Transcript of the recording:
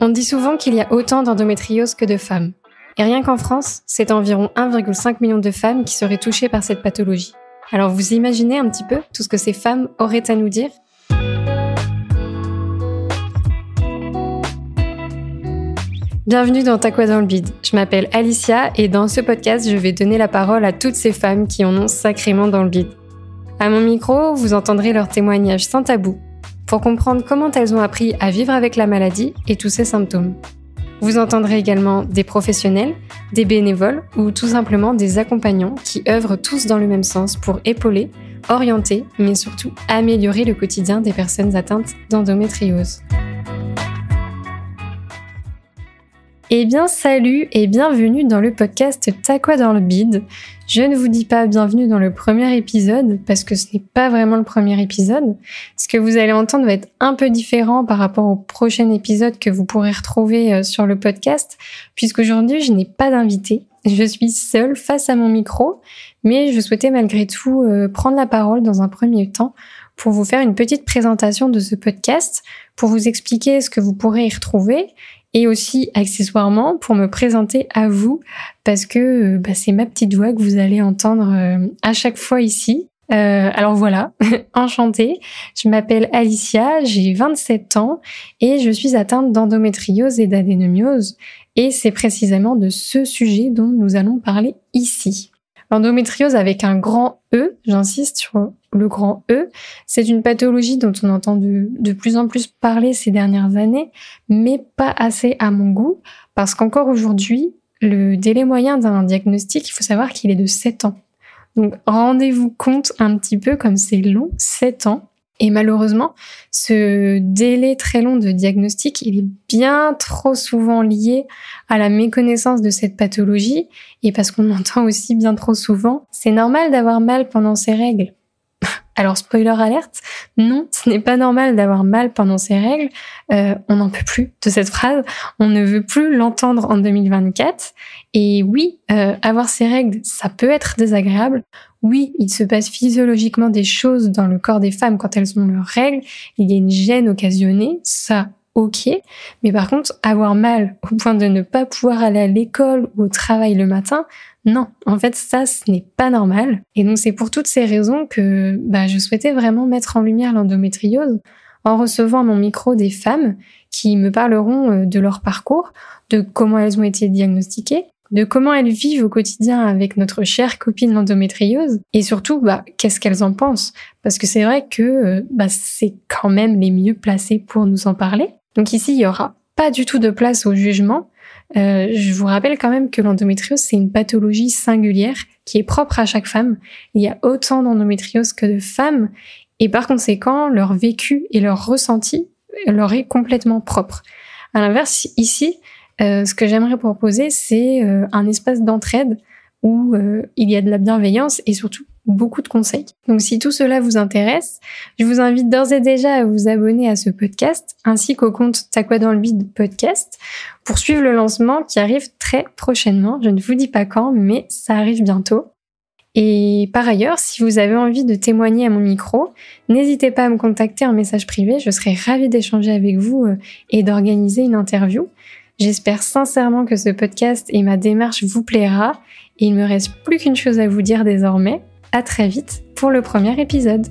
On dit souvent qu'il y a autant d'endométriose que de femmes. Et rien qu'en France, c'est environ 1,5 million de femmes qui seraient touchées par cette pathologie. Alors vous imaginez un petit peu tout ce que ces femmes auraient à nous dire? Bienvenue dans Ta quoi dans le bide. Je m'appelle Alicia et dans ce podcast, je vais donner la parole à toutes ces femmes qui en ont sacrément dans le bide. À mon micro, vous entendrez leurs témoignages sans tabou pour comprendre comment elles ont appris à vivre avec la maladie et tous ses symptômes. Vous entendrez également des professionnels, des bénévoles ou tout simplement des accompagnants qui œuvrent tous dans le même sens pour épauler, orienter, mais surtout améliorer le quotidien des personnes atteintes d'endométriose. Eh bien, salut et bienvenue dans le podcast T'as quoi dans le bide Je ne vous dis pas bienvenue dans le premier épisode parce que ce n'est pas vraiment le premier épisode. Ce que vous allez entendre va être un peu différent par rapport au prochain épisode que vous pourrez retrouver euh, sur le podcast puisqu'aujourd'hui je n'ai pas d'invité. Je suis seule face à mon micro, mais je souhaitais malgré tout euh, prendre la parole dans un premier temps pour vous faire une petite présentation de ce podcast, pour vous expliquer ce que vous pourrez y retrouver et aussi accessoirement pour me présenter à vous parce que euh, bah, c'est ma petite voix que vous allez entendre euh, à chaque fois ici. Euh, alors voilà, enchantée. Je m'appelle Alicia, j'ai 27 ans et je suis atteinte d'endométriose et d'adénomiose. Et c'est précisément de ce sujet dont nous allons parler ici. L'endométriose avec un grand E, j'insiste sur le grand E, c'est une pathologie dont on entend de, de, plus en plus parler ces dernières années, mais pas assez à mon goût, parce qu'encore aujourd'hui, le délai moyen d'un diagnostic, il faut savoir qu'il est de 7 ans. Donc rendez-vous compte un petit peu comme c'est long, 7 ans. Et malheureusement, ce délai très long de diagnostic, est bien trop souvent lié à la méconnaissance de cette pathologie et parce qu'on entend aussi bien trop souvent, c'est normal d'avoir mal pendant ses règles. Alors spoiler alerte, non, ce n'est pas normal d'avoir mal pendant ses règles. Euh, on n'en peut plus de cette phrase. On ne veut plus l'entendre en 2024. Et oui, euh, avoir ses règles, ça peut être désagréable. Oui, il se passe physiologiquement des choses dans le corps des femmes quand elles ont leurs règles. Il y a une gêne occasionnée, ça, ok. Mais par contre, avoir mal au point de ne pas pouvoir aller à l'école ou au travail le matin, non, en fait, ça, ce n'est pas normal. Et donc, c'est pour toutes ces raisons que bah, je souhaitais vraiment mettre en lumière l'endométriose en recevant à mon micro des femmes qui me parleront euh, de leur parcours, de comment elles ont été diagnostiquées, de comment elles vivent au quotidien avec notre chère copine l'endométriose et surtout bah, qu'est-ce qu'elles en pensent parce que c'est vrai que euh, bah, c'est quand même les mieux placés pour nous en parler. Donc ici il y aura pas du tout de place au jugement euh, je vous rappelle quand même que l'endométriose, c'est une pathologie singulière qui est propre à chaque femme. Il y a autant d'endométriose que de femmes, et par conséquent, leur vécu et leur ressenti leur est complètement propre. À l'inverse, ici, euh, ce que j'aimerais proposer, c'est euh, un espace d'entraide où il y a de la bienveillance et surtout beaucoup de conseils. Donc si tout cela vous intéresse, je vous invite d'ores et déjà à vous abonner à ce podcast ainsi qu'au compte T'as quoi dans le bide podcast pour suivre le lancement qui arrive très prochainement. Je ne vous dis pas quand, mais ça arrive bientôt. Et par ailleurs, si vous avez envie de témoigner à mon micro, n'hésitez pas à me contacter en message privé, je serai ravie d'échanger avec vous euh, et d'organiser une interview. J'espère sincèrement que ce podcast et ma démarche vous plaira et il me reste plus qu'une chose à vous dire désormais, à très vite pour le premier épisode.